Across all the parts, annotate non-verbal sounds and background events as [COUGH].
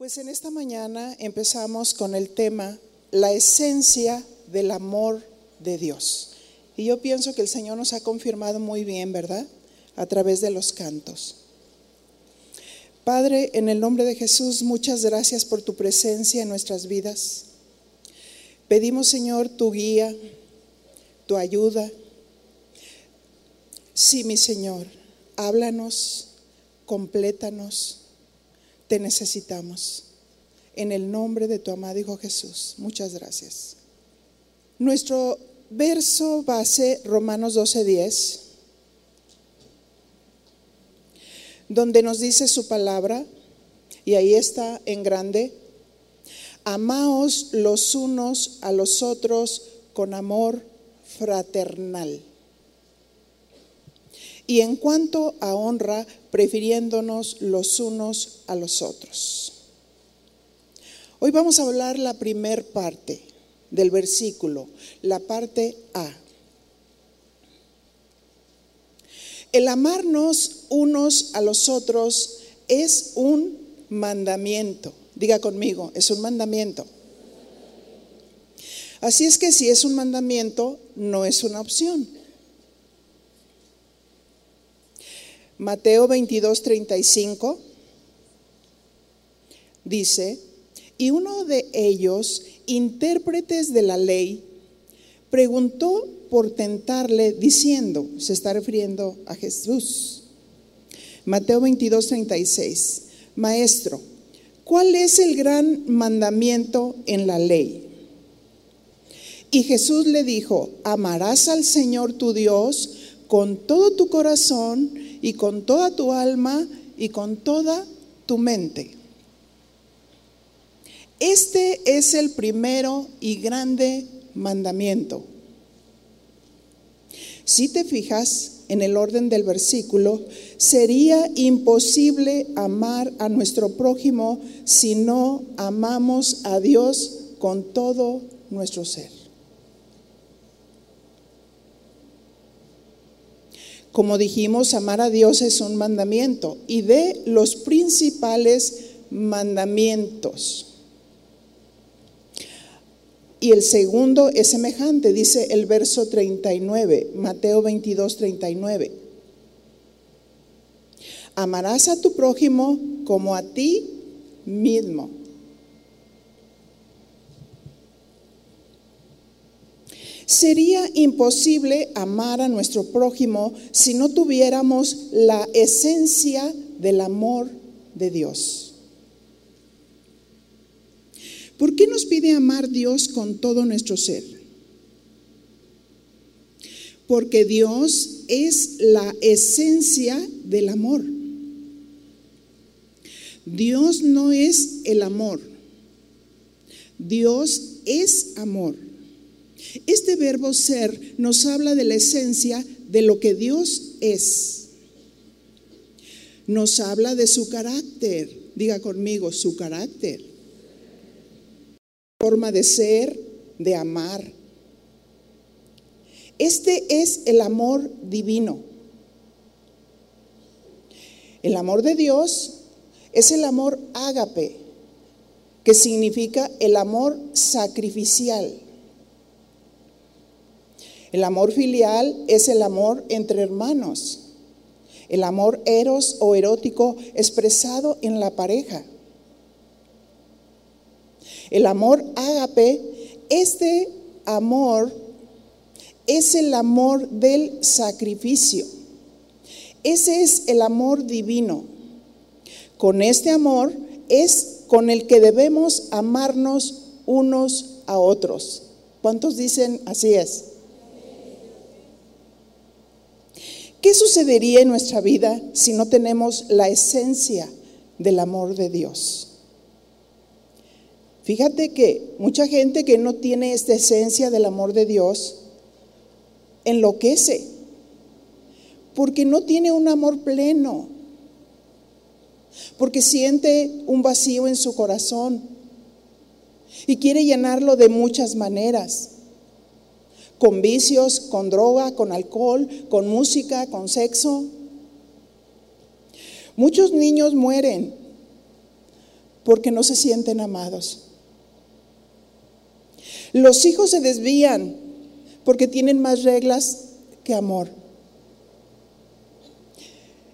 Pues en esta mañana empezamos con el tema la esencia del amor de Dios. Y yo pienso que el Señor nos ha confirmado muy bien, ¿verdad? A través de los cantos. Padre, en el nombre de Jesús, muchas gracias por tu presencia en nuestras vidas. Pedimos, Señor, tu guía, tu ayuda. Sí, mi Señor, háblanos, complétanos. Te necesitamos. En el nombre de tu amado Hijo Jesús. Muchas gracias. Nuestro verso base, Romanos 12:10, donde nos dice su palabra, y ahí está en grande, amaos los unos a los otros con amor fraternal. Y en cuanto a honra, prefiriéndonos los unos a los otros. Hoy vamos a hablar la primer parte del versículo, la parte A. El amarnos unos a los otros es un mandamiento. Diga conmigo, es un mandamiento. Así es que si es un mandamiento, no es una opción. Mateo 22, 35 dice, y uno de ellos, intérpretes de la ley, preguntó por tentarle diciendo, se está refiriendo a Jesús. Mateo 22, 36, Maestro, ¿cuál es el gran mandamiento en la ley? Y Jesús le dijo, amarás al Señor tu Dios con todo tu corazón y con toda tu alma y con toda tu mente. Este es el primero y grande mandamiento. Si te fijas en el orden del versículo, sería imposible amar a nuestro prójimo si no amamos a Dios con todo nuestro ser. Como dijimos, amar a Dios es un mandamiento y de los principales mandamientos. Y el segundo es semejante, dice el verso 39, Mateo 22, 39. Amarás a tu prójimo como a ti mismo. Sería imposible amar a nuestro prójimo si no tuviéramos la esencia del amor de Dios. ¿Por qué nos pide amar Dios con todo nuestro ser? Porque Dios es la esencia del amor. Dios no es el amor. Dios es amor. Este verbo ser nos habla de la esencia de lo que Dios es. Nos habla de su carácter. Diga conmigo, su carácter. Forma de ser, de amar. Este es el amor divino. El amor de Dios es el amor ágape, que significa el amor sacrificial. El amor filial es el amor entre hermanos. El amor eros o erótico expresado en la pareja. El amor ágape, este amor es el amor del sacrificio. Ese es el amor divino. Con este amor es con el que debemos amarnos unos a otros. ¿Cuántos dicen así es? ¿Qué sucedería en nuestra vida si no tenemos la esencia del amor de Dios? Fíjate que mucha gente que no tiene esta esencia del amor de Dios enloquece porque no tiene un amor pleno, porque siente un vacío en su corazón y quiere llenarlo de muchas maneras con vicios, con droga, con alcohol, con música, con sexo. Muchos niños mueren porque no se sienten amados. Los hijos se desvían porque tienen más reglas que amor.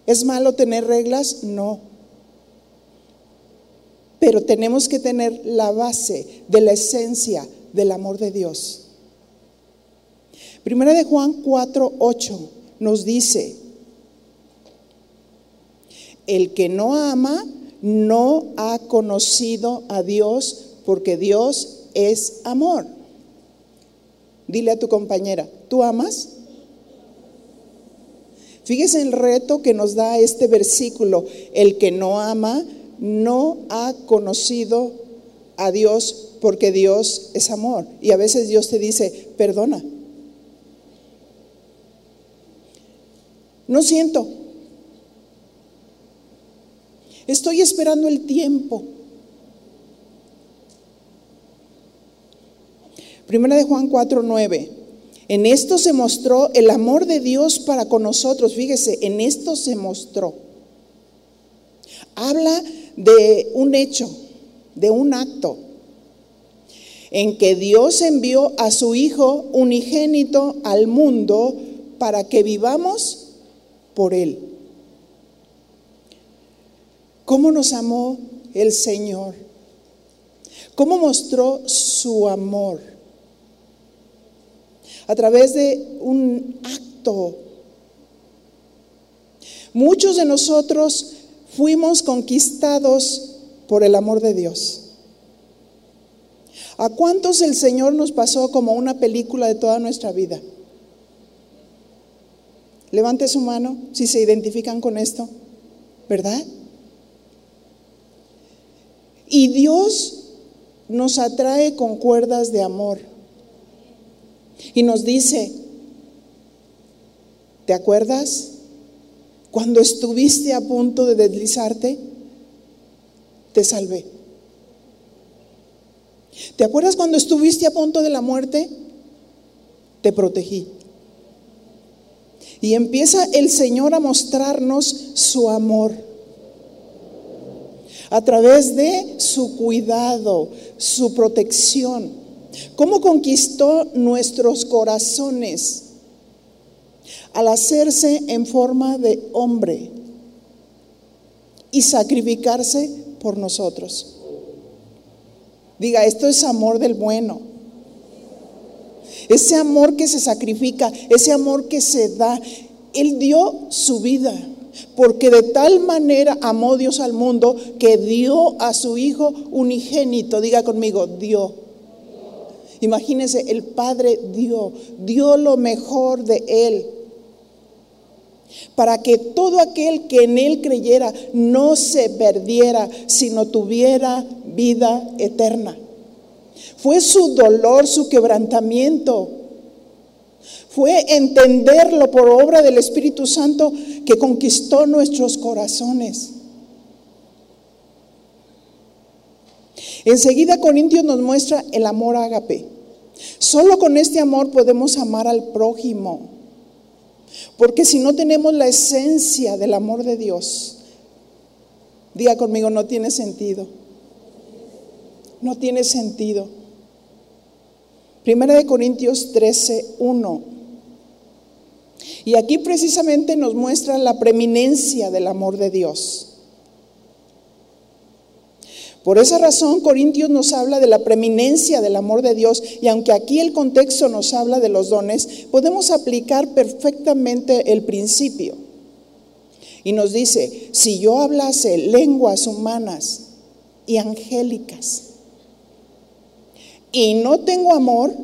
¿Es malo tener reglas? No. Pero tenemos que tener la base de la esencia del amor de Dios. Primera de Juan 4, 8 nos dice, el que no ama no ha conocido a Dios porque Dios es amor. Dile a tu compañera, ¿tú amas? Fíjese el reto que nos da este versículo. El que no ama no ha conocido a Dios porque Dios es amor. Y a veces Dios te dice, perdona. No siento. Estoy esperando el tiempo. Primera de Juan 4, 9. En esto se mostró el amor de Dios para con nosotros. Fíjese, en esto se mostró. Habla de un hecho, de un acto, en que Dios envió a su Hijo unigénito al mundo para que vivamos por Él. ¿Cómo nos amó el Señor? ¿Cómo mostró su amor? a través de un acto. Muchos de nosotros fuimos conquistados por el amor de Dios. ¿A cuántos el Señor nos pasó como una película de toda nuestra vida? Levante su mano si se identifican con esto, ¿verdad? Y Dios nos atrae con cuerdas de amor. Y nos dice, ¿te acuerdas? Cuando estuviste a punto de deslizarte, te salvé. ¿Te acuerdas cuando estuviste a punto de la muerte? Te protegí. Y empieza el Señor a mostrarnos su amor a través de su cuidado, su protección. ¿Cómo conquistó nuestros corazones? Al hacerse en forma de hombre y sacrificarse por nosotros. Diga, esto es amor del bueno. Ese amor que se sacrifica, ese amor que se da. Él dio su vida, porque de tal manera amó Dios al mundo que dio a su Hijo unigénito. Diga conmigo, dio Imagínense, el Padre dio, dio lo mejor de Él para que todo aquel que en Él creyera no se perdiera, sino tuviera vida eterna. Fue su dolor, su quebrantamiento. Fue entenderlo por obra del Espíritu Santo que conquistó nuestros corazones. Enseguida Corintios nos muestra el amor ágape. Solo con este amor podemos amar al prójimo. Porque si no tenemos la esencia del amor de Dios, diga conmigo, no tiene sentido. No tiene sentido. Primera de Corintios 13, 1. Y aquí precisamente nos muestra la preeminencia del amor de Dios. Por esa razón, Corintios nos habla de la preeminencia del amor de Dios y aunque aquí el contexto nos habla de los dones, podemos aplicar perfectamente el principio. Y nos dice, si yo hablase lenguas humanas y angélicas y no tengo amor,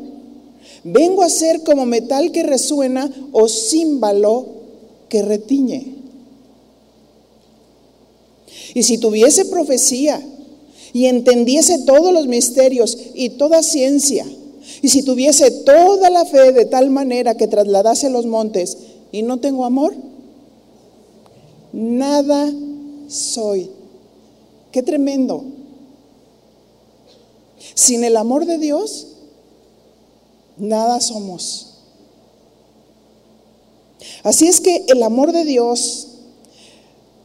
vengo a ser como metal que resuena o címbalo que retiñe. Y si tuviese profecía y entendiese todos los misterios y toda ciencia, y si tuviese toda la fe de tal manera que trasladase los montes y no tengo amor, nada soy. Qué tremendo. Sin el amor de Dios, nada somos. Así es que el amor de Dios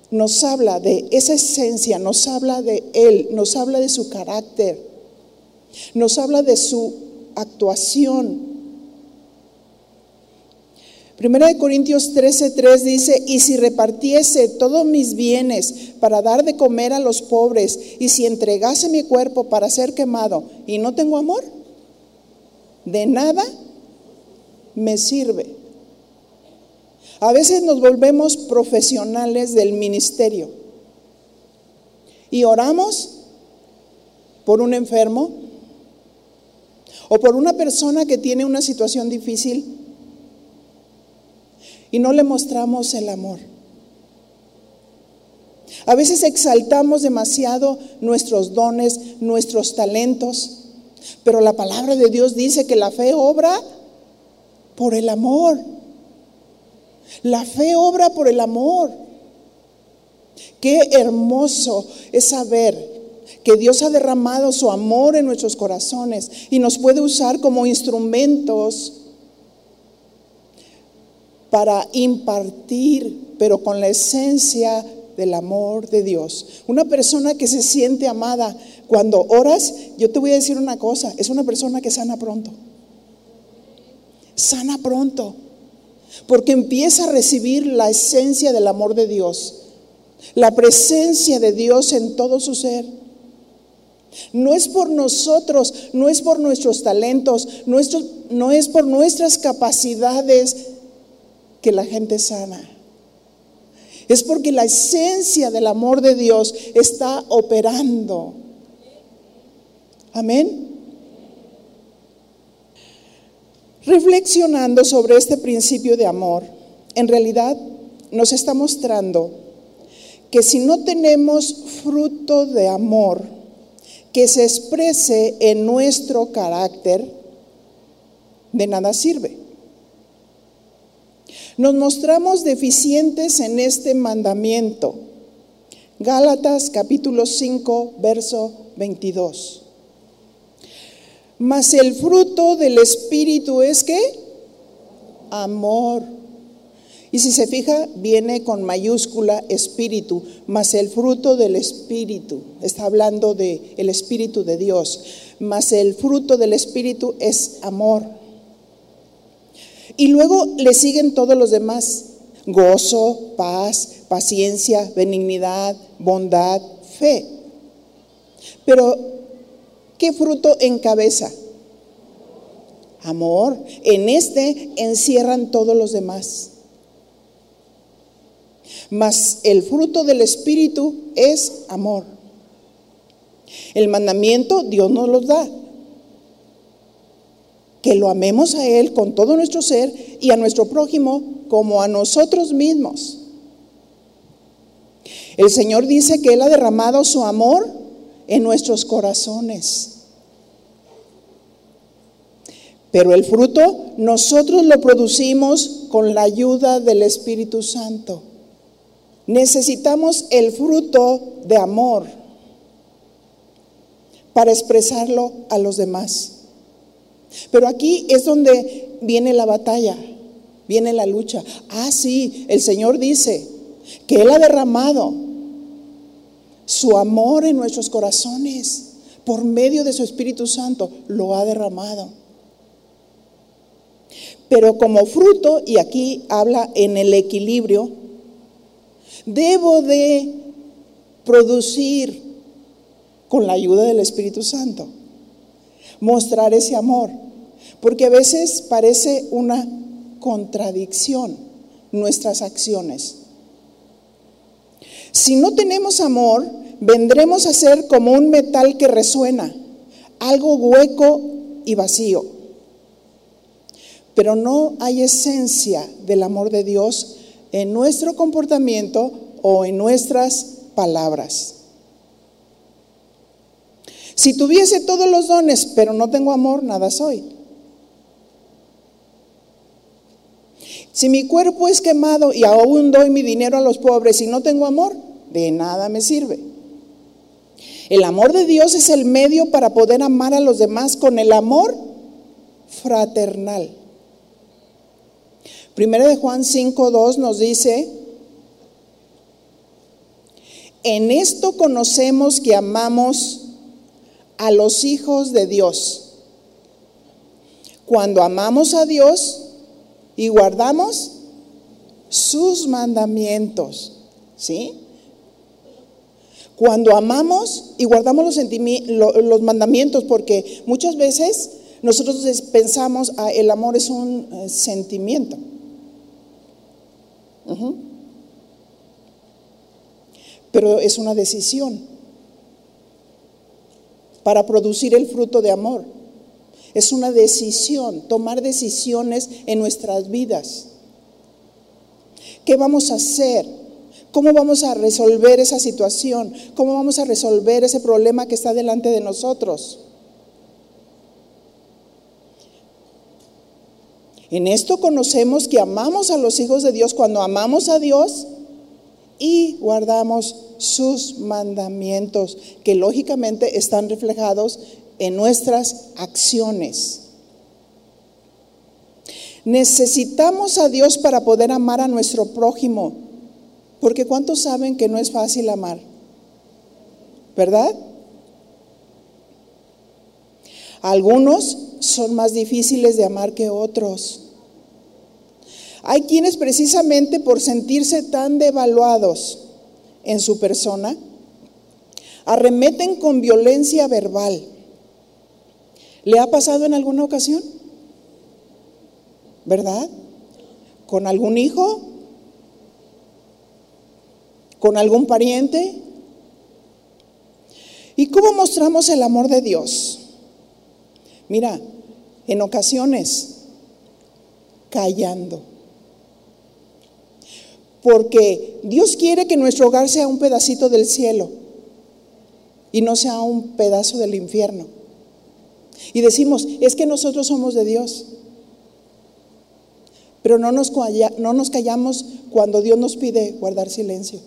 nos habla de esa esencia, nos habla de Él, nos habla de su carácter, nos habla de su actuación. Primera de Corintios 13:3 dice, y si repartiese todos mis bienes para dar de comer a los pobres, y si entregase mi cuerpo para ser quemado, y no tengo amor, de nada me sirve. A veces nos volvemos profesionales del ministerio y oramos por un enfermo o por una persona que tiene una situación difícil y no le mostramos el amor. A veces exaltamos demasiado nuestros dones, nuestros talentos, pero la palabra de Dios dice que la fe obra por el amor. La fe obra por el amor. Qué hermoso es saber que Dios ha derramado su amor en nuestros corazones y nos puede usar como instrumentos para impartir, pero con la esencia del amor de Dios. Una persona que se siente amada, cuando oras, yo te voy a decir una cosa, es una persona que sana pronto. Sana pronto porque empieza a recibir la esencia del amor de Dios, la presencia de Dios en todo su ser. No es por nosotros, no es por nuestros talentos, no es por nuestras capacidades que la gente sana. Es porque la esencia del amor de Dios está operando. Amén. Reflexionando sobre este principio de amor, en realidad nos está mostrando que si no tenemos fruto de amor que se exprese en nuestro carácter, de nada sirve. Nos mostramos deficientes en este mandamiento. Gálatas capítulo 5, verso 22. Mas el fruto del Espíritu es que amor. Y si se fija, viene con mayúscula espíritu, mas el fruto del espíritu, está hablando de el espíritu de Dios, mas el fruto del espíritu es amor. Y luego le siguen todos los demás, gozo, paz, paciencia, benignidad, bondad, fe. Pero ¿Qué fruto encabeza? Amor. En este encierran todos los demás. Mas el fruto del Espíritu es amor. El mandamiento Dios nos lo da. Que lo amemos a Él con todo nuestro ser y a nuestro prójimo como a nosotros mismos. El Señor dice que Él ha derramado su amor en nuestros corazones. Pero el fruto nosotros lo producimos con la ayuda del Espíritu Santo. Necesitamos el fruto de amor para expresarlo a los demás. Pero aquí es donde viene la batalla, viene la lucha. Ah, sí, el Señor dice que Él ha derramado su amor en nuestros corazones por medio de su Espíritu Santo, lo ha derramado. Pero como fruto, y aquí habla en el equilibrio, debo de producir con la ayuda del Espíritu Santo, mostrar ese amor, porque a veces parece una contradicción nuestras acciones. Si no tenemos amor, vendremos a ser como un metal que resuena, algo hueco y vacío. Pero no hay esencia del amor de Dios en nuestro comportamiento o en nuestras palabras. Si tuviese todos los dones, pero no tengo amor, nada soy. Si mi cuerpo es quemado y aún doy mi dinero a los pobres y no tengo amor, de nada me sirve. El amor de Dios es el medio para poder amar a los demás con el amor fraternal. Primera de Juan 5.2 nos dice, En esto conocemos que amamos a los hijos de Dios. Cuando amamos a Dios y guardamos sus mandamientos, ¿sí? Cuando amamos y guardamos los, los mandamientos, porque muchas veces nosotros pensamos, ah, el amor es un eh, sentimiento. Pero es una decisión para producir el fruto de amor. Es una decisión, tomar decisiones en nuestras vidas. ¿Qué vamos a hacer? ¿Cómo vamos a resolver esa situación? ¿Cómo vamos a resolver ese problema que está delante de nosotros? En esto conocemos que amamos a los hijos de Dios cuando amamos a Dios y guardamos sus mandamientos, que lógicamente están reflejados en nuestras acciones. Necesitamos a Dios para poder amar a nuestro prójimo, porque ¿cuántos saben que no es fácil amar? ¿Verdad? Algunos son más difíciles de amar que otros. Hay quienes precisamente por sentirse tan devaluados en su persona, arremeten con violencia verbal. ¿Le ha pasado en alguna ocasión? ¿Verdad? ¿Con algún hijo? ¿Con algún pariente? ¿Y cómo mostramos el amor de Dios? Mira, en ocasiones, callando. Porque Dios quiere que nuestro hogar sea un pedacito del cielo y no sea un pedazo del infierno. Y decimos, es que nosotros somos de Dios. Pero no nos, no nos callamos cuando Dios nos pide guardar silencio.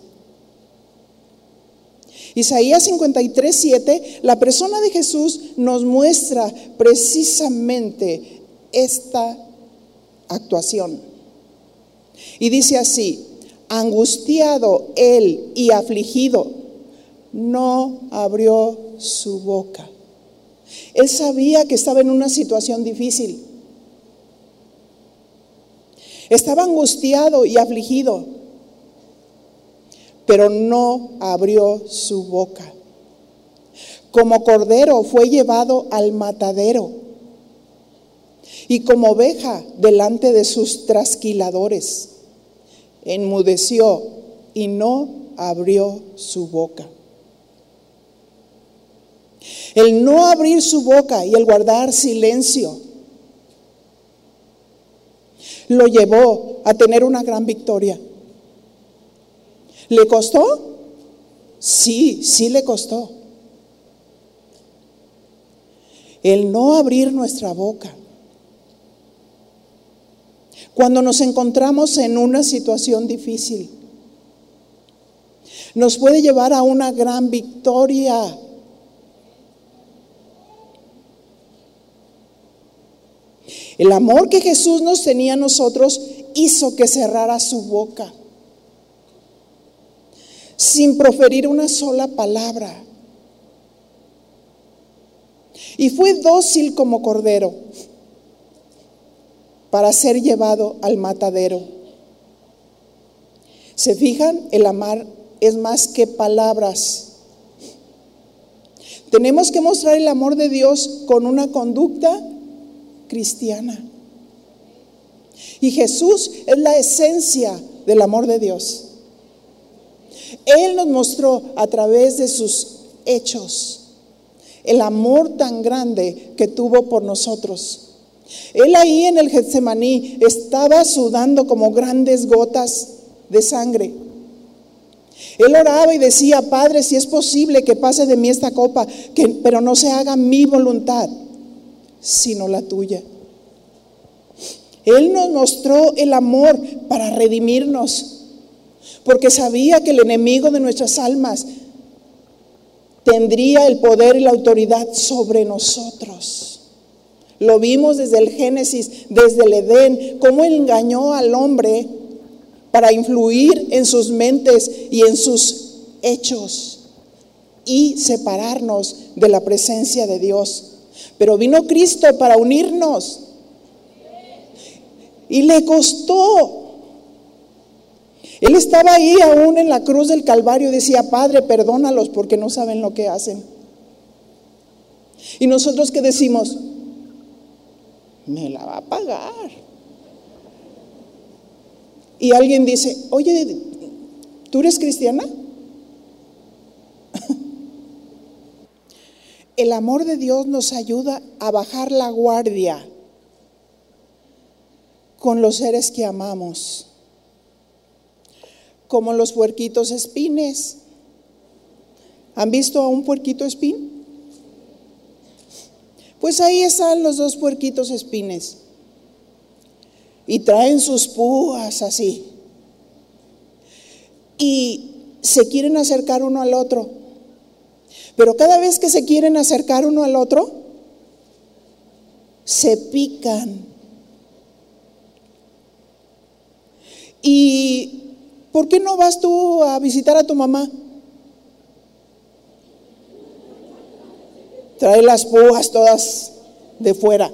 Isaías 53, 7, la persona de Jesús nos muestra precisamente esta actuación. Y dice así, angustiado él y afligido, no abrió su boca. Él sabía que estaba en una situación difícil. Estaba angustiado y afligido pero no abrió su boca. Como cordero fue llevado al matadero y como oveja delante de sus trasquiladores. Enmudeció y no abrió su boca. El no abrir su boca y el guardar silencio lo llevó a tener una gran victoria. ¿Le costó? Sí, sí le costó. El no abrir nuestra boca. Cuando nos encontramos en una situación difícil, nos puede llevar a una gran victoria. El amor que Jesús nos tenía a nosotros hizo que cerrara su boca sin proferir una sola palabra. Y fue dócil como cordero para ser llevado al matadero. ¿Se fijan? El amar es más que palabras. Tenemos que mostrar el amor de Dios con una conducta cristiana. Y Jesús es la esencia del amor de Dios. Él nos mostró a través de sus hechos el amor tan grande que tuvo por nosotros. Él ahí en el Getsemaní estaba sudando como grandes gotas de sangre. Él oraba y decía, Padre, si es posible que pase de mí esta copa, que, pero no se haga mi voluntad, sino la tuya. Él nos mostró el amor para redimirnos porque sabía que el enemigo de nuestras almas tendría el poder y la autoridad sobre nosotros. Lo vimos desde el Génesis, desde el Edén, cómo engañó al hombre para influir en sus mentes y en sus hechos y separarnos de la presencia de Dios. Pero vino Cristo para unirnos. Y le costó. Él estaba ahí aún en la cruz del Calvario y decía, Padre, perdónalos porque no saben lo que hacen. Y nosotros que decimos, me la va a pagar. Y alguien dice, oye, ¿tú eres cristiana? [LAUGHS] El amor de Dios nos ayuda a bajar la guardia con los seres que amamos, como los puerquitos espines. ¿Han visto a un puerquito espín? Pues ahí están los dos puerquitos espines. Y traen sus púas así. Y se quieren acercar uno al otro. Pero cada vez que se quieren acercar uno al otro, se pican. ¿Y por qué no vas tú a visitar a tu mamá? Trae las púas todas de fuera,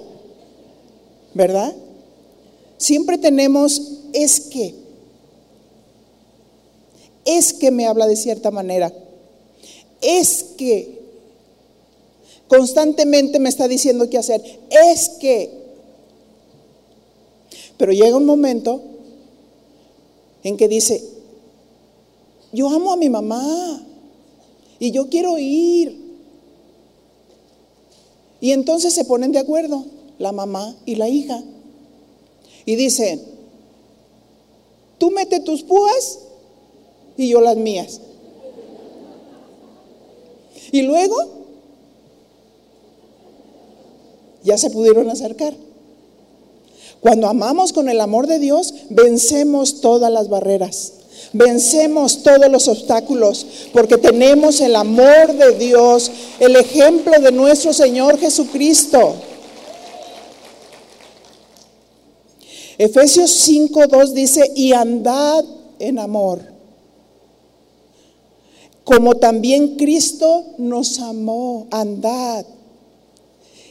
¿verdad? Siempre tenemos es que. Es que me habla de cierta manera es que constantemente me está diciendo qué hacer, es que. Pero llega un momento en que dice, yo amo a mi mamá y yo quiero ir. Y entonces se ponen de acuerdo la mamá y la hija. Y dicen, tú mete tus púas y yo las mías. Y luego ya se pudieron acercar. Cuando amamos con el amor de Dios, vencemos todas las barreras, vencemos todos los obstáculos, porque tenemos el amor de Dios, el ejemplo de nuestro Señor Jesucristo. Efesios 5.2 dice, y andad en amor como también Cristo nos amó, andad.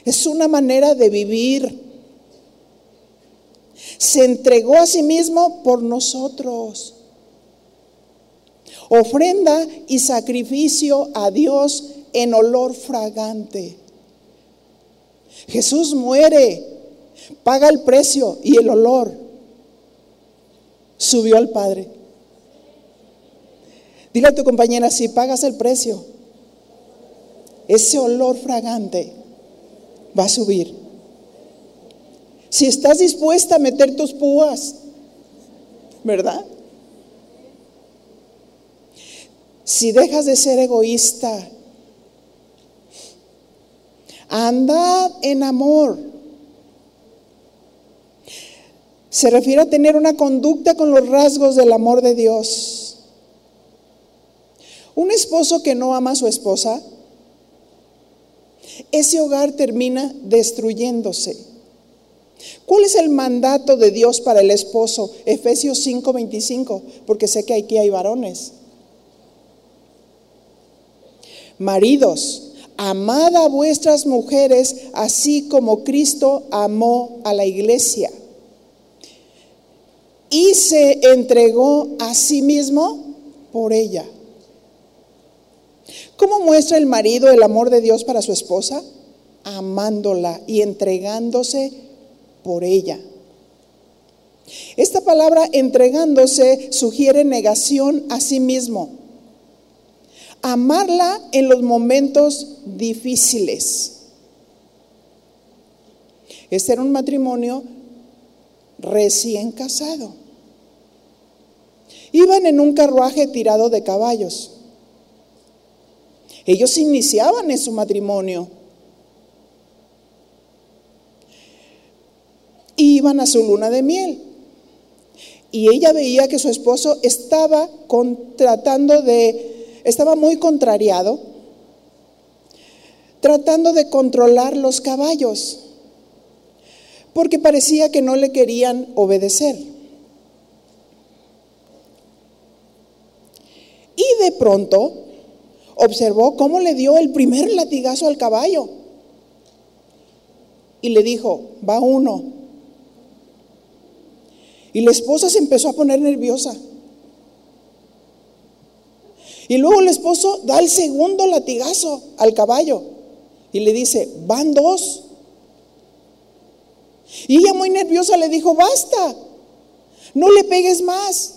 Es una manera de vivir. Se entregó a sí mismo por nosotros. Ofrenda y sacrificio a Dios en olor fragante. Jesús muere, paga el precio y el olor subió al Padre. Dile a tu compañera, si pagas el precio, ese olor fragante va a subir. Si estás dispuesta a meter tus púas, ¿verdad? Si dejas de ser egoísta, andad en amor. Se refiere a tener una conducta con los rasgos del amor de Dios. Un esposo que no ama a su esposa, ese hogar termina destruyéndose. ¿Cuál es el mandato de Dios para el esposo? Efesios 5:25, porque sé que aquí hay varones. Maridos, amad a vuestras mujeres así como Cristo amó a la iglesia y se entregó a sí mismo por ella ¿Cómo muestra el marido el amor de Dios para su esposa? Amándola y entregándose por ella. Esta palabra entregándose sugiere negación a sí mismo. Amarla en los momentos difíciles. Este era un matrimonio recién casado. Iban en un carruaje tirado de caballos. Ellos iniciaban en su matrimonio. Iban a su luna de miel. Y ella veía que su esposo estaba tratando de, estaba muy contrariado, tratando de controlar los caballos, porque parecía que no le querían obedecer. Y de pronto observó cómo le dio el primer latigazo al caballo. Y le dijo, va uno. Y la esposa se empezó a poner nerviosa. Y luego el esposo da el segundo latigazo al caballo y le dice, van dos. Y ella muy nerviosa le dijo, basta, no le pegues más.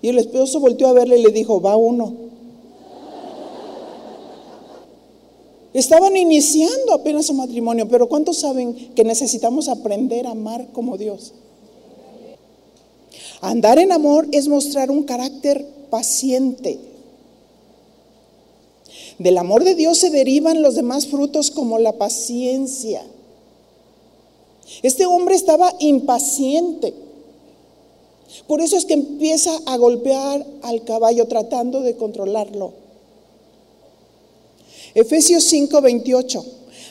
Y el esposo volteó a verle y le dijo, va uno. Estaban iniciando apenas su matrimonio, pero ¿cuántos saben que necesitamos aprender a amar como Dios? Andar en amor es mostrar un carácter paciente. Del amor de Dios se derivan los demás frutos como la paciencia. Este hombre estaba impaciente. Por eso es que empieza a golpear al caballo tratando de controlarlo. Efesios 5:28.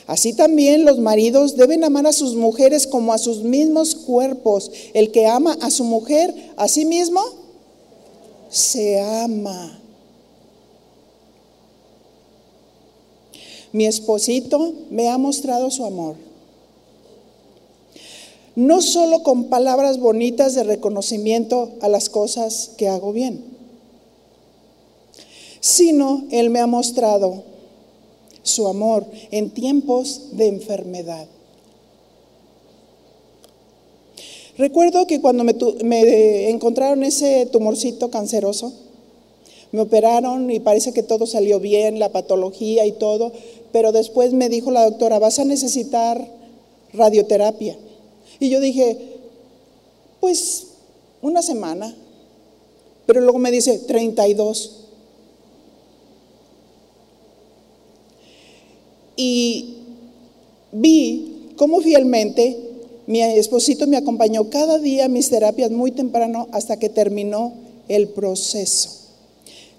Así también los maridos deben amar a sus mujeres como a sus mismos cuerpos. El que ama a su mujer a sí mismo se ama. Mi esposito me ha mostrado su amor no solo con palabras bonitas de reconocimiento a las cosas que hago bien, sino Él me ha mostrado su amor en tiempos de enfermedad. Recuerdo que cuando me, encontraron ese tumorcito canceroso, me operaron y parece que todo salió bien, la patología y todo, pero después me dijo la doctora, vas a necesitar radioterapia. Y yo dije, pues una semana. Pero luego me dice 32. Y vi cómo fielmente mi esposito me acompañó cada día a mis terapias muy temprano hasta que terminó el proceso.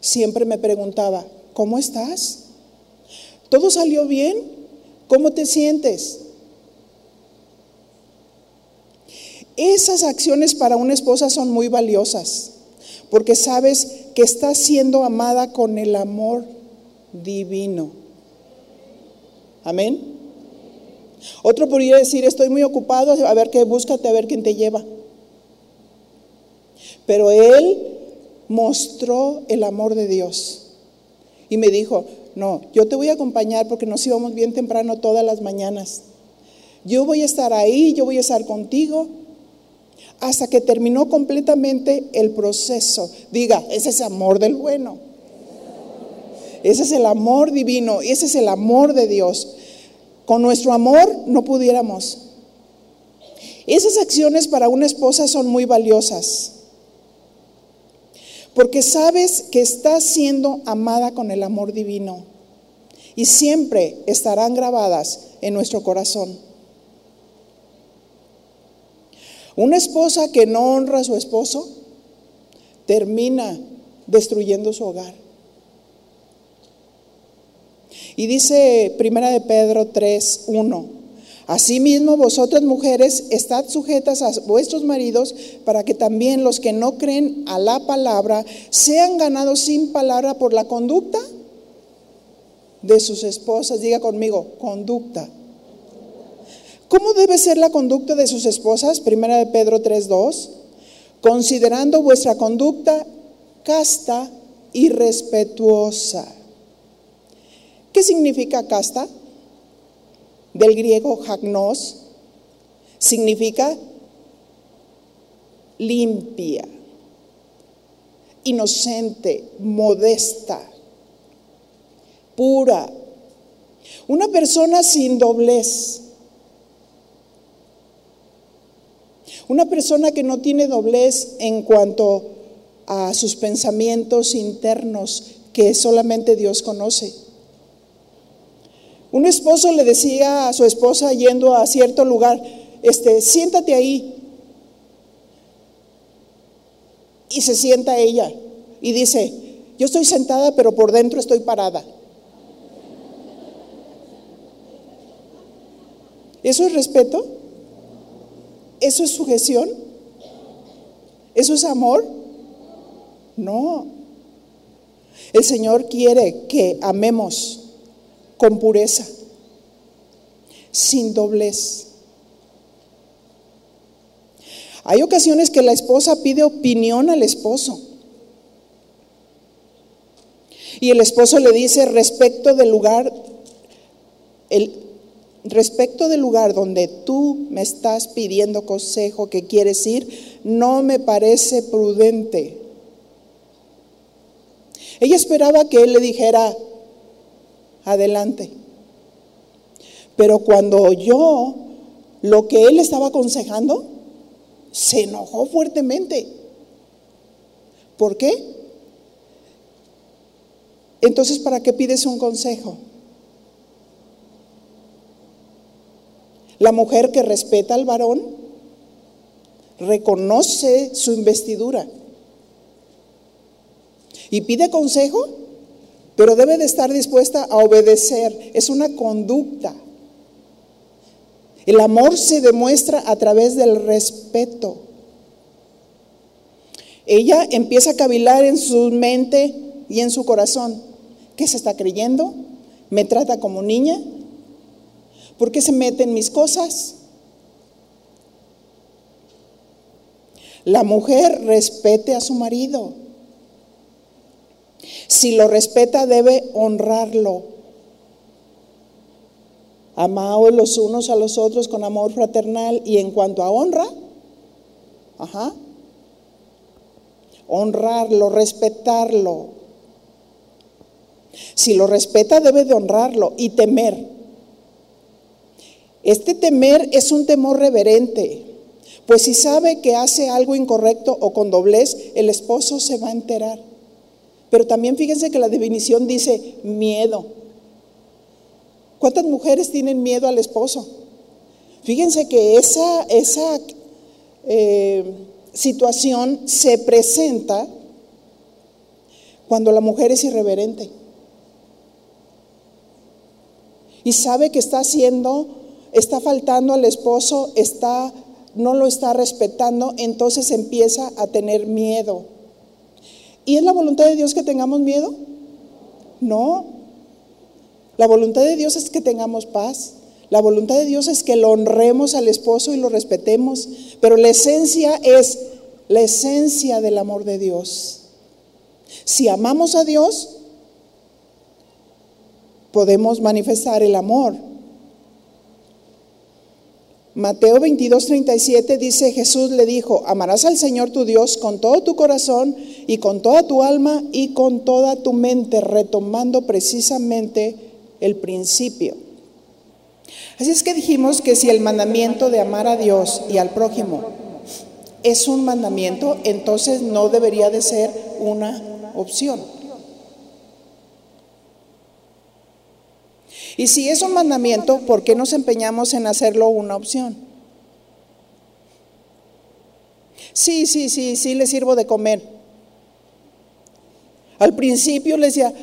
Siempre me preguntaba, ¿cómo estás? ¿Todo salió bien? ¿Cómo te sientes? Esas acciones para una esposa son muy valiosas, porque sabes que está siendo amada con el amor divino. Amén. Otro podría decir, estoy muy ocupado, a ver qué, búscate, a ver quién te lleva. Pero él mostró el amor de Dios y me dijo, no, yo te voy a acompañar porque nos íbamos bien temprano todas las mañanas. Yo voy a estar ahí, yo voy a estar contigo hasta que terminó completamente el proceso. Diga, ese es amor del bueno. Ese es el amor divino, ese es el amor de Dios. Con nuestro amor no pudiéramos. Esas acciones para una esposa son muy valiosas. Porque sabes que estás siendo amada con el amor divino. Y siempre estarán grabadas en nuestro corazón. Una esposa que no honra a su esposo termina destruyendo su hogar. Y dice Primera de Pedro 3, 1. Asimismo, vosotras mujeres, estad sujetas a vuestros maridos para que también los que no creen a la palabra sean ganados sin palabra por la conducta de sus esposas. Diga conmigo, conducta. ¿Cómo debe ser la conducta de sus esposas? Primera de Pedro 3.2. Considerando vuestra conducta casta y respetuosa. ¿Qué significa casta? Del griego hagnos. Significa limpia, inocente, modesta, pura. Una persona sin doblez. Una persona que no tiene doblez en cuanto a sus pensamientos internos que solamente Dios conoce. Un esposo le decía a su esposa yendo a cierto lugar, este, siéntate ahí. Y se sienta ella y dice, yo estoy sentada, pero por dentro estoy parada. ¿Eso es respeto? ¿Eso es sujeción? ¿Eso es amor? No. El Señor quiere que amemos con pureza, sin doblez. Hay ocasiones que la esposa pide opinión al esposo. Y el esposo le dice respecto del lugar, el, respecto del lugar donde tú me estás pidiendo consejo que quieres ir, no me parece prudente. Ella esperaba que él le dijera, adelante. Pero cuando oyó lo que él estaba aconsejando, se enojó fuertemente. ¿Por qué? Entonces, ¿para qué pides un consejo? La mujer que respeta al varón reconoce su investidura y pide consejo, pero debe de estar dispuesta a obedecer. Es una conducta. El amor se demuestra a través del respeto. Ella empieza a cavilar en su mente y en su corazón. ¿Qué se está creyendo? ¿Me trata como niña? ¿Por qué se mete en mis cosas? La mujer respete a su marido. Si lo respeta, debe honrarlo. Amaos los unos a los otros con amor fraternal. Y en cuanto a honra, ajá, honrarlo, respetarlo. Si lo respeta, debe de honrarlo y temer. Este temer es un temor reverente, pues si sabe que hace algo incorrecto o con doblez, el esposo se va a enterar. Pero también fíjense que la definición dice miedo. ¿Cuántas mujeres tienen miedo al esposo? Fíjense que esa, eh, situación se presenta cuando la mujer es irreverente y sabe que está haciendo, está faltando al esposo, está, no lo está respetando, entonces empieza a tener miedo. ¿Y es la voluntad de Dios que tengamos miedo? No. La voluntad de Dios es que tengamos paz. La voluntad de Dios es que lo honremos al esposo y lo respetemos. Pero la esencia es la esencia del amor de Dios. Si amamos a Dios, podemos manifestar el amor. Mateo 22, 37 dice, Jesús le dijo, amarás al Señor tu Dios con todo tu corazón y con toda tu alma y con toda tu mente, retomando precisamente el principio. Así es que dijimos que si el mandamiento de amar a Dios y al prójimo es un mandamiento, entonces no debería de ser una opción. Y si es un mandamiento, ¿por qué nos empeñamos en hacerlo una opción? Sí, sí, sí, sí, le sirvo de comer. Al principio le decía,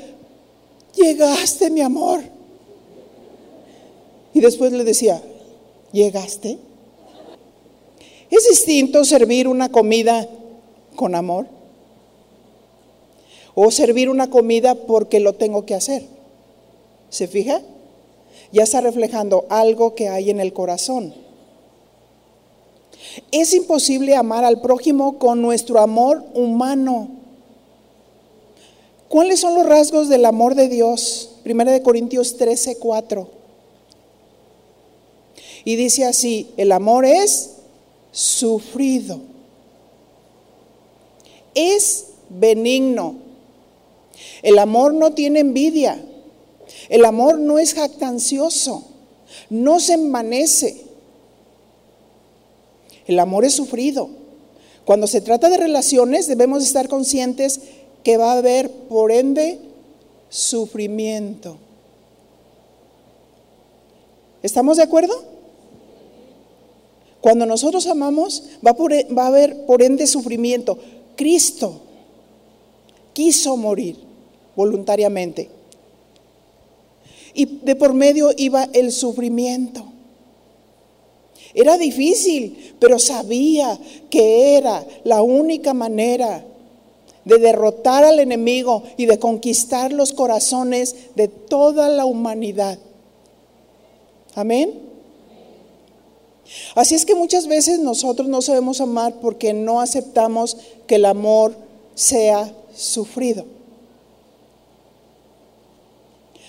llegaste, mi amor. Y después le decía, ¿llegaste? ¿Es distinto servir una comida con amor? ¿O servir una comida porque lo tengo que hacer? ¿Se fija? Ya está reflejando algo que hay en el corazón. Es imposible amar al prójimo con nuestro amor humano. ¿Cuáles son los rasgos del amor de Dios? Primera de Corintios 13, 4. Y dice así, el amor es sufrido, es benigno. El amor no tiene envidia, el amor no es jactancioso, no se envanece. El amor es sufrido. Cuando se trata de relaciones debemos estar conscientes que va a haber, por ende, sufrimiento. ¿Estamos de acuerdo? Cuando nosotros amamos va, va a haber, por ende, sufrimiento. Cristo quiso morir voluntariamente y de por medio iba el sufrimiento. Era difícil, pero sabía que era la única manera de derrotar al enemigo y de conquistar los corazones de toda la humanidad. Amén. Así es que muchas veces nosotros no sabemos amar porque no aceptamos que el amor sea sufrido.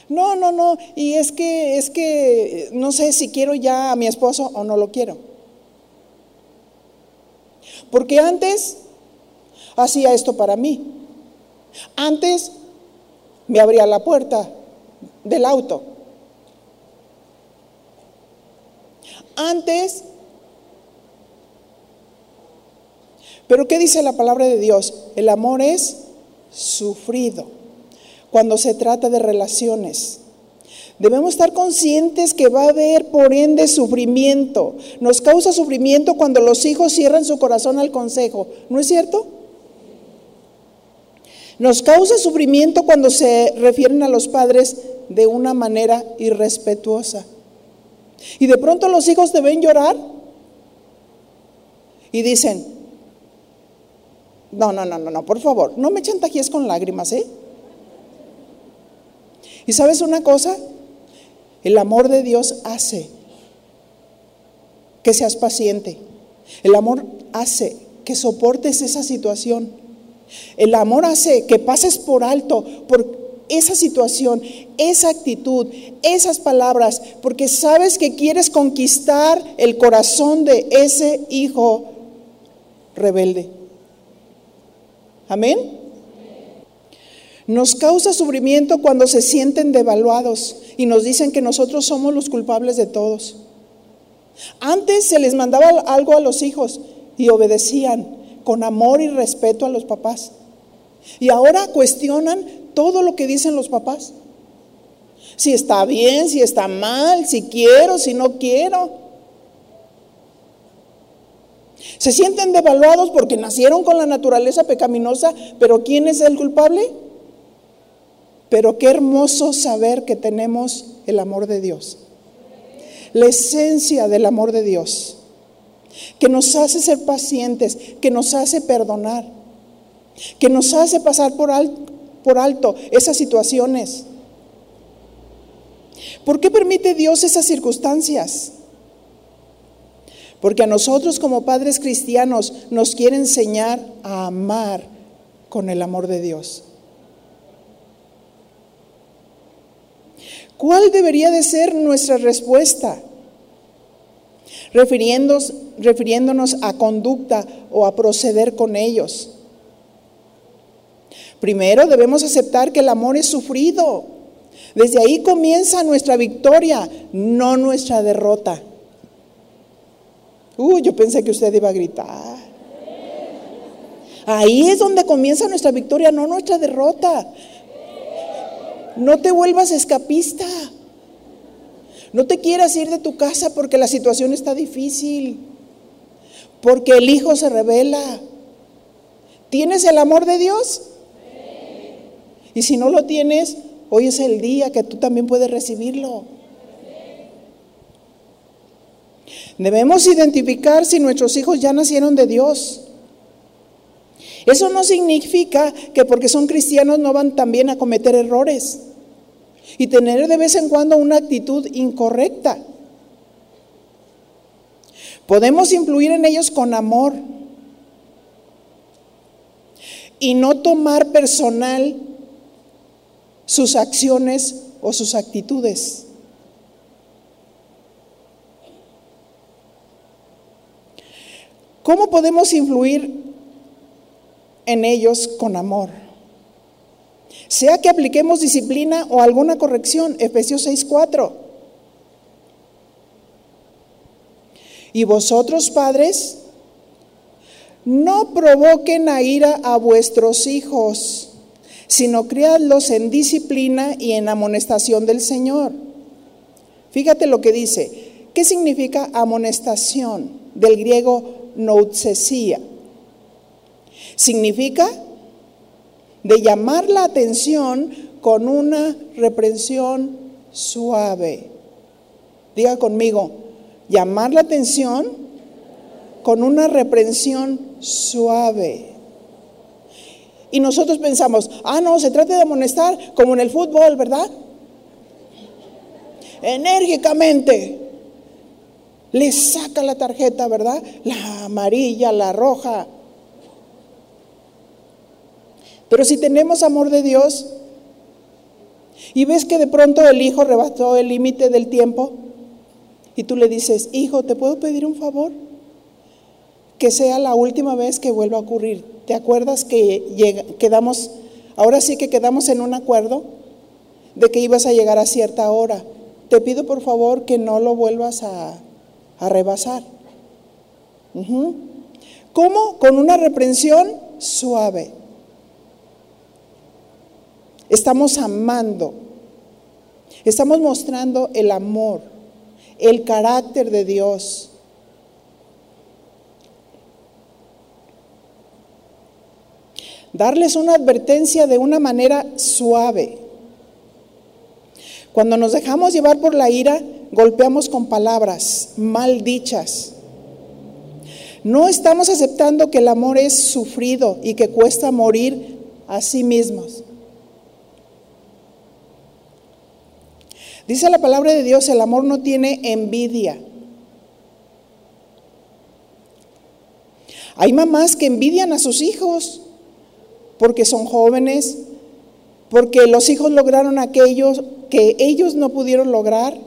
No, no, no, y es que es que no sé si quiero ya a mi esposo o no lo quiero. Porque antes hacía esto para mí. Antes me abría la puerta del auto. Antes Pero ¿qué dice la palabra de Dios? El amor es sufrido cuando se trata de relaciones. Debemos estar conscientes que va a haber por ende sufrimiento. Nos causa sufrimiento cuando los hijos cierran su corazón al consejo. ¿No es cierto? Nos causa sufrimiento cuando se refieren a los padres de una manera irrespetuosa. Y de pronto los hijos deben llorar y dicen, no, no, no, no, no, por favor, no me chantajes con lágrimas, ¿eh? Y sabes una cosa, el amor de Dios hace que seas paciente. El amor hace que soportes esa situación. El amor hace que pases por alto por esa situación, esa actitud, esas palabras, porque sabes que quieres conquistar el corazón de ese hijo rebelde. Amén. Nos causa sufrimiento cuando se sienten devaluados y nos dicen que nosotros somos los culpables de todos. Antes se les mandaba algo a los hijos y obedecían con amor y respeto a los papás. Y ahora cuestionan todo lo que dicen los papás. Si está bien, si está mal, si quiero, si no quiero. Se sienten devaluados porque nacieron con la naturaleza pecaminosa, pero ¿quién es el culpable? Pero qué hermoso saber que tenemos el amor de Dios. La esencia del amor de Dios, que nos hace ser pacientes, que nos hace perdonar, que nos hace pasar por alto, por alto esas situaciones. ¿Por qué permite Dios esas circunstancias? Porque a nosotros como padres cristianos nos quiere enseñar a amar con el amor de Dios. ¿Cuál debería de ser nuestra respuesta? Refiriéndonos, a conducta o a proceder con ellos. Primero debemos aceptar que el amor es sufrido. Desde ahí comienza nuestra victoria, no nuestra derrota. Uy, yo pensé que usted iba a gritar. Ahí es donde comienza nuestra victoria, no nuestra derrota. No te vuelvas escapista. No te quieras ir de tu casa porque la situación está difícil. Porque el Hijo se revela. ¿Tienes el amor de Dios? Y si no lo tienes, hoy es el día que tú también puedes recibirlo. Debemos identificar si nuestros hijos ya nacieron de Dios. Eso no significa que porque son cristianos no van también a cometer errores y tener de vez en cuando una actitud incorrecta. Podemos influir en ellos con amor y no tomar personal sus acciones o sus actitudes. ¿Cómo podemos influir en ellos con amor? Sea que apliquemos disciplina o alguna corrección, Efesios 6:4. Y vosotros, padres, no provoquen a ira a vuestros hijos, sino criadlos en disciplina y en amonestación del Señor. Fíjate lo que dice. ¿Qué significa amonestación? Del griego noutsesia. Significa de llamar la atención con una reprensión suave. Diga conmigo, llamar la atención con una reprensión suave. Y nosotros pensamos, ah, no, se trata de amonestar como en el fútbol, ¿verdad? Enérgicamente. Le saca la tarjeta, ¿verdad? La amarilla, la roja. Pero si tenemos amor de Dios y ves que de pronto el hijo rebasó el límite del tiempo y tú le dices, hijo, ¿te puedo pedir un favor? Que sea la última vez que vuelva a ocurrir. ¿Te acuerdas que quedamos, ahora sí que quedamos en un acuerdo de que ibas a llegar a cierta hora? Te pido por favor que no lo vuelvas a, rebasar. ¿Cómo? Con una reprensión suave. Estamos amando. Estamos mostrando el amor, el carácter de Dios. Darles una advertencia de una manera suave. Cuando nos dejamos llevar por la ira, golpeamos con palabras mal dichas. No estamos aceptando que el amor es sufrido y que cuesta morir a sí mismos. Dice la palabra de Dios, el amor no tiene envidia. Hay mamás que envidian a sus hijos porque son jóvenes, porque los hijos lograron aquello que ellos no pudieron lograr.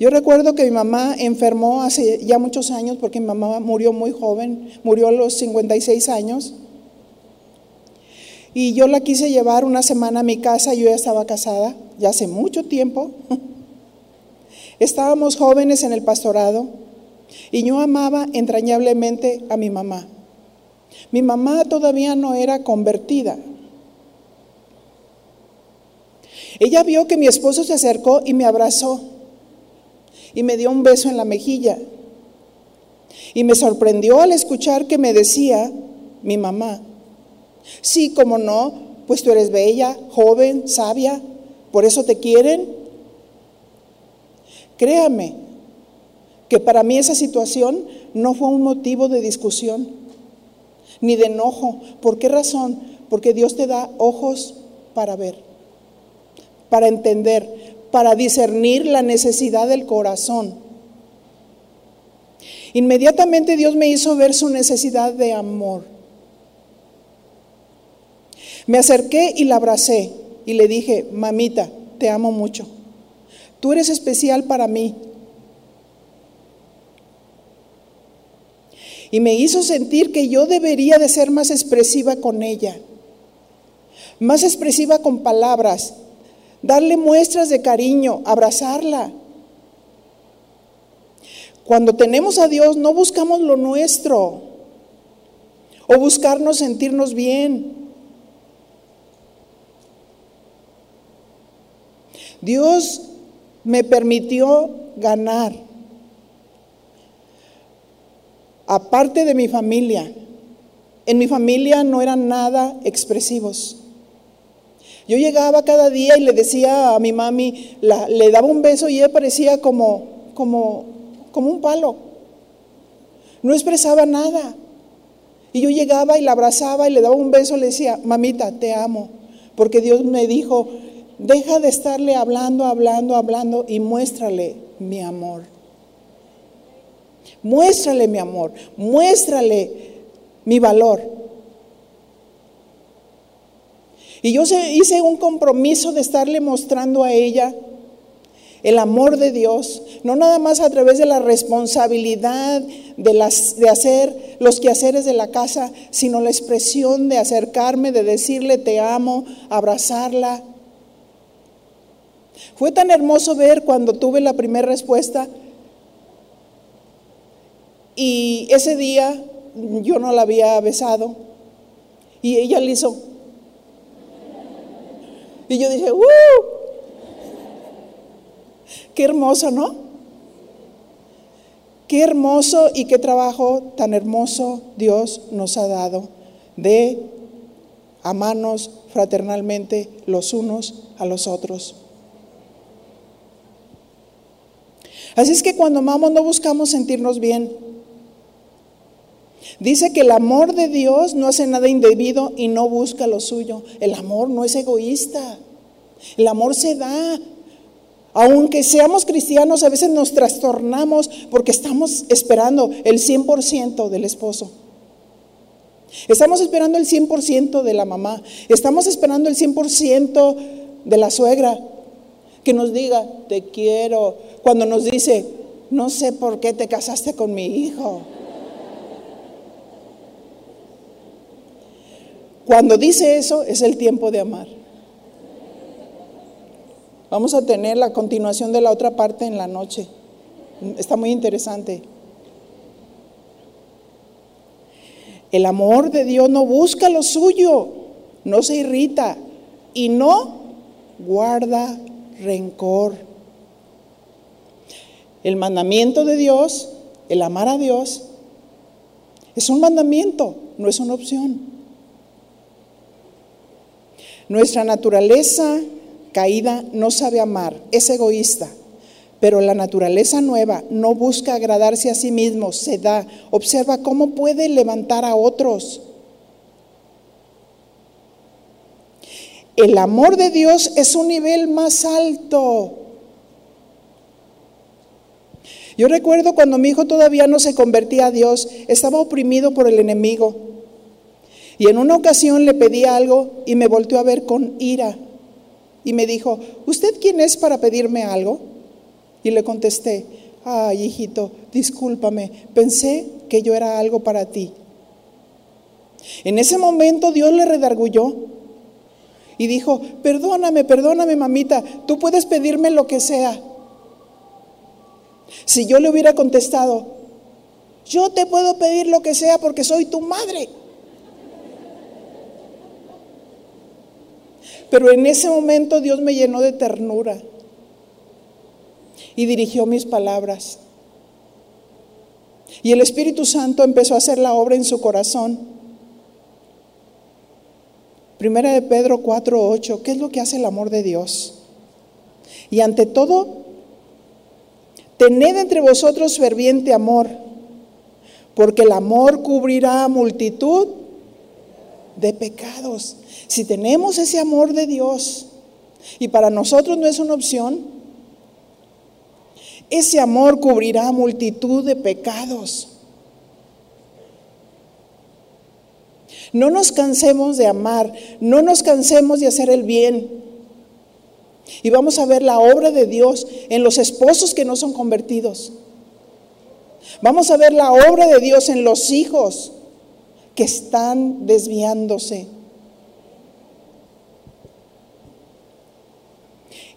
Yo recuerdo que mi mamá enfermó hace ya muchos años porque mi mamá murió muy joven, murió a los 56 años. Y yo la quise llevar una semana a mi casa, yo ya estaba casada, ya hace mucho tiempo. [LAUGHS] Estábamos jóvenes en el pastorado y yo amaba entrañablemente a mi mamá. Mi mamá todavía no era convertida. Ella vio que mi esposo se acercó y me abrazó y me dio un beso en la mejilla. Y me sorprendió al escuchar que me decía mi mamá, Sí, como no, pues tú eres bella, joven, sabia, por eso te quieren. Créame que para mí esa situación no fue un motivo de discusión ni de enojo. ¿Por qué razón? Porque Dios te da ojos para ver, para entender, para discernir la necesidad del corazón. Inmediatamente Dios me hizo ver su necesidad de amor. Me acerqué y la abracé y le dije, mamita, te amo mucho. Tú eres especial para mí. Y me hizo sentir que yo debería de ser más expresiva con ella, más expresiva con palabras, darle muestras de cariño, abrazarla. Cuando tenemos a Dios no buscamos lo nuestro o buscarnos sentirnos bien. Dios me permitió ganar, aparte de mi familia. En mi familia no eran nada expresivos. Yo llegaba cada día y le decía a mi mami, le daba un beso y ella parecía como, como, como un palo. No expresaba nada. Y yo llegaba y la abrazaba y le daba un beso y le decía, mamita, te amo. Porque Dios me dijo, Deja de estarle hablando, hablando, hablando y muéstrale mi amor. Muéstrale mi amor, muéstrale mi valor. Y yo hice un compromiso de estarle mostrando a ella el amor de Dios, no nada más a través de la responsabilidad de, hacer los quehaceres de la casa, sino la expresión de acercarme, de decirle te amo, abrazarla, fue tan hermoso ver cuando tuve la primera respuesta y ese día yo no la había besado y ella le hizo. Y yo dije, ¡uh! Qué hermoso, ¿no? Qué hermoso y qué trabajo tan hermoso Dios nos ha dado de amarnos fraternalmente los unos a los otros. Así es que cuando amamos no buscamos sentirnos bien. Dice que el amor de Dios no hace nada indebido y no busca lo suyo. El amor no es egoísta. El amor se da. Aunque seamos cristianos, a veces nos trastornamos porque estamos esperando el 100% del esposo. Estamos esperando el 100% de la mamá. Estamos esperando el 100% de la suegra que nos diga, te quiero. Cuando nos dice, no sé por qué te casaste con mi hijo. Cuando dice eso es el tiempo de amar. Vamos a tener la continuación de la otra parte en la noche. Está muy interesante. El amor de Dios no busca lo suyo, no se irrita y no guarda rencor. El mandamiento de Dios, el amar a Dios, es un mandamiento, no es una opción. Nuestra naturaleza caída no sabe amar, es egoísta. Pero la naturaleza nueva no busca agradarse a sí mismo, se da. Observa cómo puede levantar a otros. El amor de Dios es un nivel más alto. Yo recuerdo cuando mi hijo todavía no se convertía a Dios, estaba oprimido por el enemigo. Y en una ocasión le pedí algo y me volteó a ver con ira. Y me dijo, ¿usted quién es para pedirme algo? Y le contesté, ay hijito, discúlpame, pensé que yo era algo para ti. En ese momento Dios le redargulló y dijo, perdóname, perdóname mamita, tú puedes pedirme lo que sea. Si yo le hubiera contestado, yo te puedo pedir lo que sea porque soy tu madre. Pero en ese momento Dios me llenó de ternura y dirigió mis palabras. Y el Espíritu Santo empezó a hacer la obra en su corazón. Primera de Pedro 4:8, ¿qué es lo que hace el amor de Dios? Y ante todo, tened entre vosotros ferviente amor, porque el amor cubrirá multitud de pecados. Si tenemos ese amor de Dios, y para nosotros no es una opción, ese amor cubrirá multitud de pecados. No nos cansemos de amar, no nos cansemos de hacer el bien. Y vamos a ver la obra de Dios en los esposos que no son convertidos. Vamos a ver la obra de Dios en los hijos que están desviándose.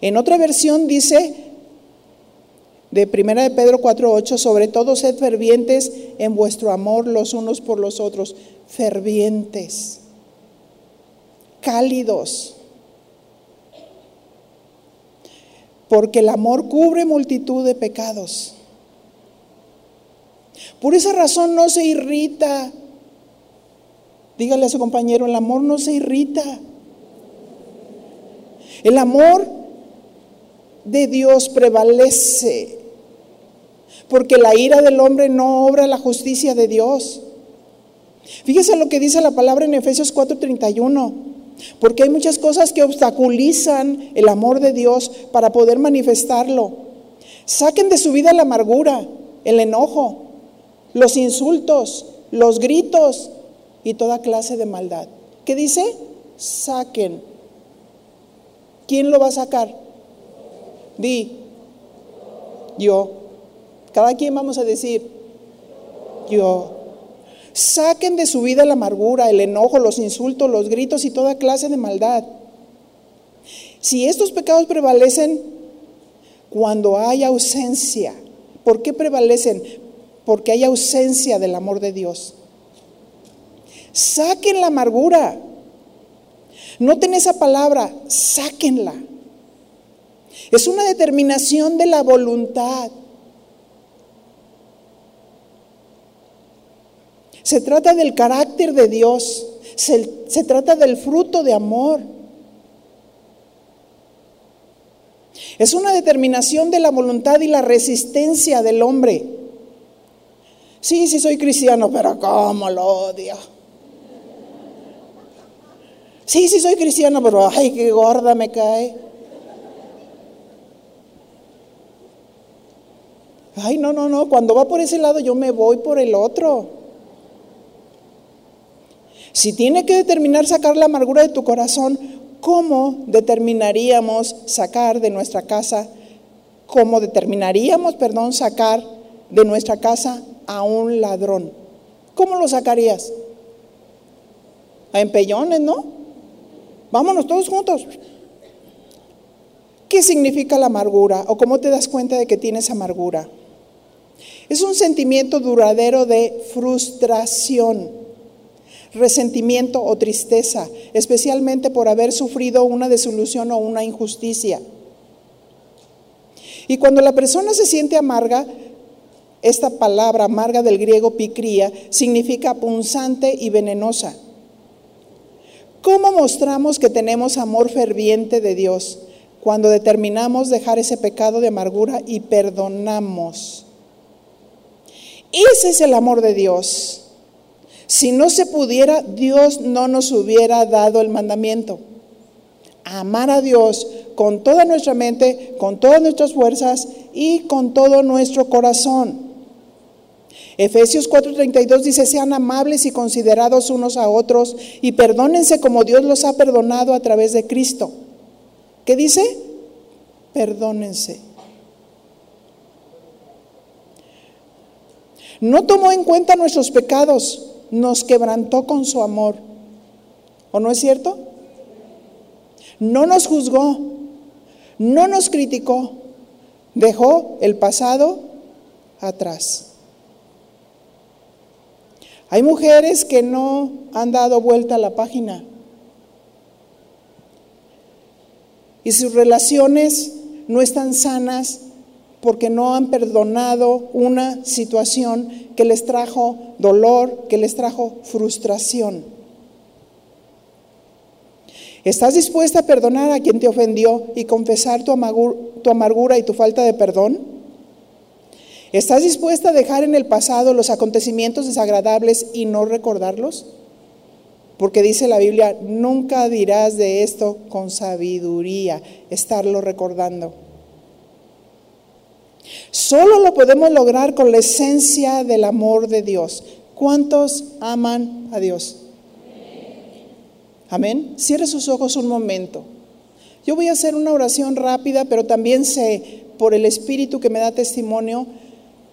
En otra versión dice, de Primera de Pedro 4:8, sobre todo sed fervientes en vuestro amor los unos por los otros, fervientes, cálidos. Porque el amor cubre multitud de pecados. Por esa razón no se irrita. Dígale a su compañero, el amor no se irrita. El amor de Dios prevalece porque la ira del hombre no obra la justicia de Dios. Fíjese lo que dice la palabra en Efesios 4:31, porque hay muchas cosas que obstaculizan el amor de Dios para poder manifestarlo. Saquen de su vida la amargura, el enojo, los insultos, los gritos y toda clase de maldad. ¿Qué dice? Saquen. ¿Quién lo va a sacar? Di, yo. Cada quien vamos a decir, yo. Saquen de su vida la amargura, el enojo, los insultos, los gritos y toda clase de maldad. Si estos pecados prevalecen cuando hay ausencia, ¿por qué prevalecen? Porque hay ausencia del amor de Dios. Saquen la amargura. Noten esa palabra, sáquenla. Es una determinación de la voluntad. Se trata del carácter de Dios, se, trata del fruto de amor. Es una determinación de la voluntad y la resistencia del hombre. Sí, sí soy cristiano, pero ¿cómo lo odio? Sí, sí soy cristiano, pero ay, qué gorda me cae. Ay, no, no, no, cuando va por ese lado yo me voy por el otro. Si tiene que determinar sacar la amargura de tu corazón, ¿cómo determinaríamos sacar de nuestra casa? ¿Cómo determinaríamos, perdón, sacar de nuestra casa a un ladrón? ¿Cómo lo sacarías? A empellones, ¿no? Vámonos todos juntos. ¿Qué significa la amargura? ¿O cómo te das cuenta de que tienes amargura? Es un sentimiento duradero de frustración, resentimiento o tristeza, especialmente por haber sufrido una desilusión o una injusticia. Y cuando la persona se siente amarga, esta palabra amarga del griego picría significa punzante y venenosa. ¿Cómo mostramos que tenemos amor ferviente de Dios? Cuando determinamos dejar ese pecado de amargura y perdonamos. Ese es el amor de Dios. Si no se pudiera, Dios no nos hubiera dado el mandamiento. Amar a Dios con toda nuestra mente, con todas nuestras fuerzas y con todo nuestro corazón. Efesios 4:32 dice, sean amables y considerados unos a otros y perdónense como Dios los ha perdonado a través de Cristo. ¿Qué dice? Perdónense. No tomó en cuenta nuestros pecados, nos quebrantó con su amor. ¿O no es cierto? No nos juzgó, no nos criticó, dejó el pasado atrás. Hay mujeres que no han dado vuelta a la página y sus relaciones no están sanas porque no han perdonado una situación que les trajo dolor, que les trajo frustración. ¿Estás dispuesta a perdonar a quien te ofendió y confesar tu, amargura y tu falta de perdón? ¿Estás dispuesta a dejar en el pasado los acontecimientos desagradables y no recordarlos? Porque dice la Biblia, nunca dirás de esto con sabiduría, estarlo recordando. Solo lo podemos lograr con la esencia del amor de Dios. ¿Cuántos aman a Dios? Amén. Cierre sus ojos un momento. Yo voy a hacer una oración rápida, pero también sé por el Espíritu que me da testimonio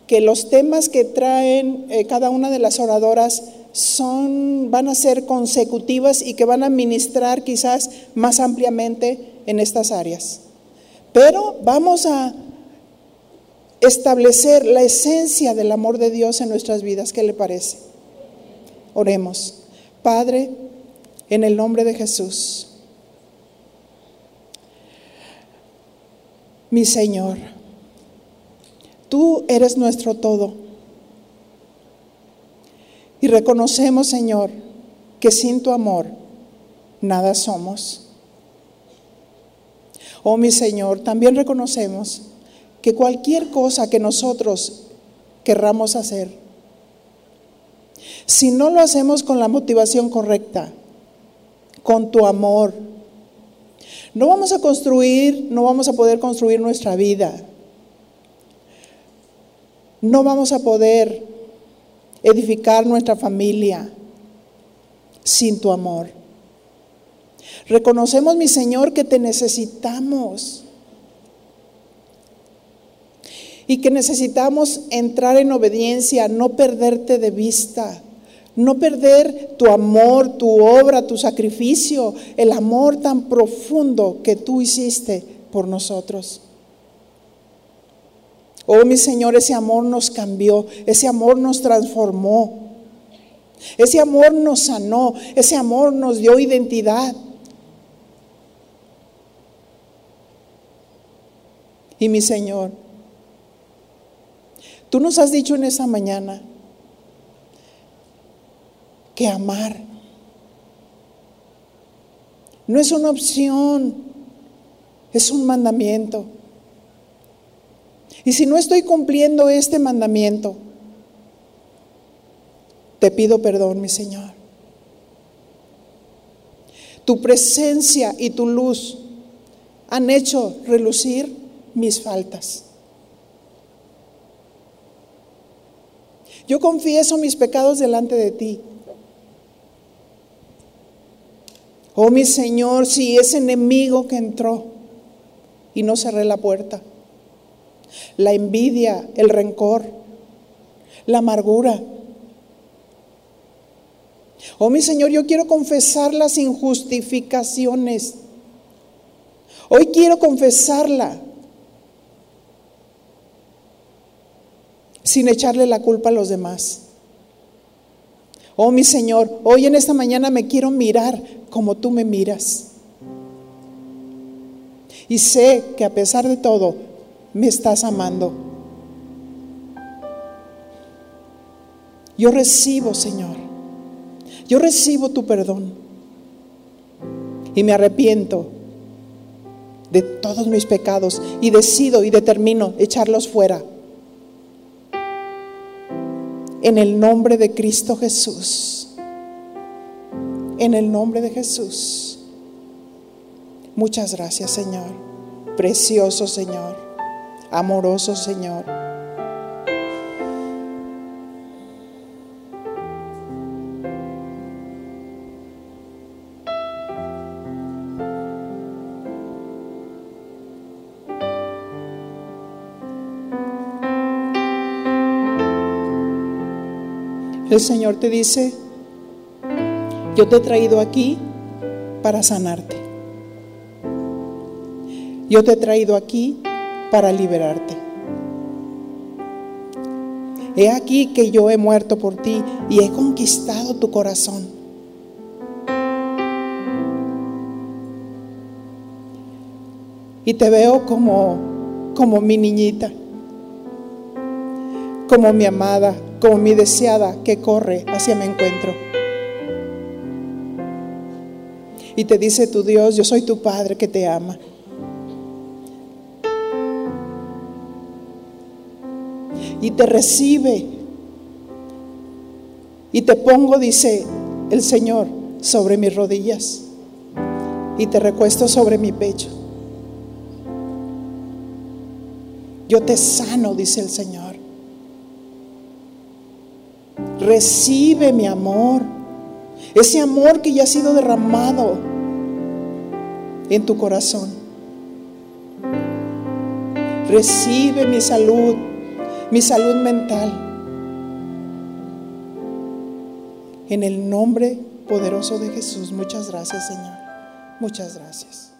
que los temas que traen eh, cada una de las oradoras son, van a ser consecutivas y que van a ministrar quizás más ampliamente en estas áreas. Pero vamos a establecer la esencia del amor de Dios en nuestras vidas. ¿Qué le parece? Oremos. Padre, en el nombre de Jesús, mi Señor, tú eres nuestro todo. Y reconocemos, Señor, que sin tu amor nada somos. Oh, mi Señor, también reconocemos que cualquier cosa que nosotros querramos hacer, si no lo hacemos con la motivación correcta, con tu amor, no vamos a construir, no vamos a poder construir nuestra vida. No vamos a poder edificar nuestra familia sin tu amor. Reconocemos, mi Señor, que te necesitamos y que necesitamos entrar en obediencia, no perderte de vista, no perder tu amor, tu obra, tu sacrificio, el amor tan profundo que tú hiciste por nosotros. Oh mi Señor, ese amor nos cambió, ese amor nos transformó, ese amor nos sanó, ese amor nos dio identidad. Y mi Señor, Tú nos has dicho en esa mañana que amar no es una opción, es un mandamiento. Y si no estoy cumpliendo este mandamiento, Te pido perdón, mi Señor. Tu presencia y tu luz han hecho relucir mis faltas. Yo confieso mis pecados delante de ti. Oh mi Señor, si ese enemigo que entró y no cerré la puerta, la envidia, el rencor, la amargura. Oh mi Señor, yo quiero confesarla sin justificaciones. Hoy quiero confesarla sin echarle la culpa a los demás. Oh mi Señor, hoy en esta mañana me quiero mirar como tú me miras. Y sé que a pesar de todo, me estás amando. Yo recibo, Señor, yo recibo tu perdón. Y me arrepiento de todos mis pecados y decido y determino echarlos fuera en el nombre de Cristo Jesús. En el nombre de Jesús. Muchas gracias, Señor. Precioso Señor. Amoroso Señor. El Señor te dice, yo te he traído aquí para sanarte. Yo te he traído aquí para liberarte. He aquí que yo he muerto por ti y he conquistado tu corazón. Y te veo como, como mi niñita, como mi amada, como mi deseada que corre hacia mi encuentro. Y te dice tu Dios, yo soy tu Padre que te ama. Y te recibe. Y te pongo, dice el Señor, sobre mis rodillas. Y te recuesto sobre mi pecho. Yo te sano, dice el Señor. Recibe mi amor. Ese amor que ya ha sido derramado en tu corazón. Recibe mi salud, mi salud mental. En el nombre poderoso de Jesús. Muchas gracias, Señor. Muchas gracias.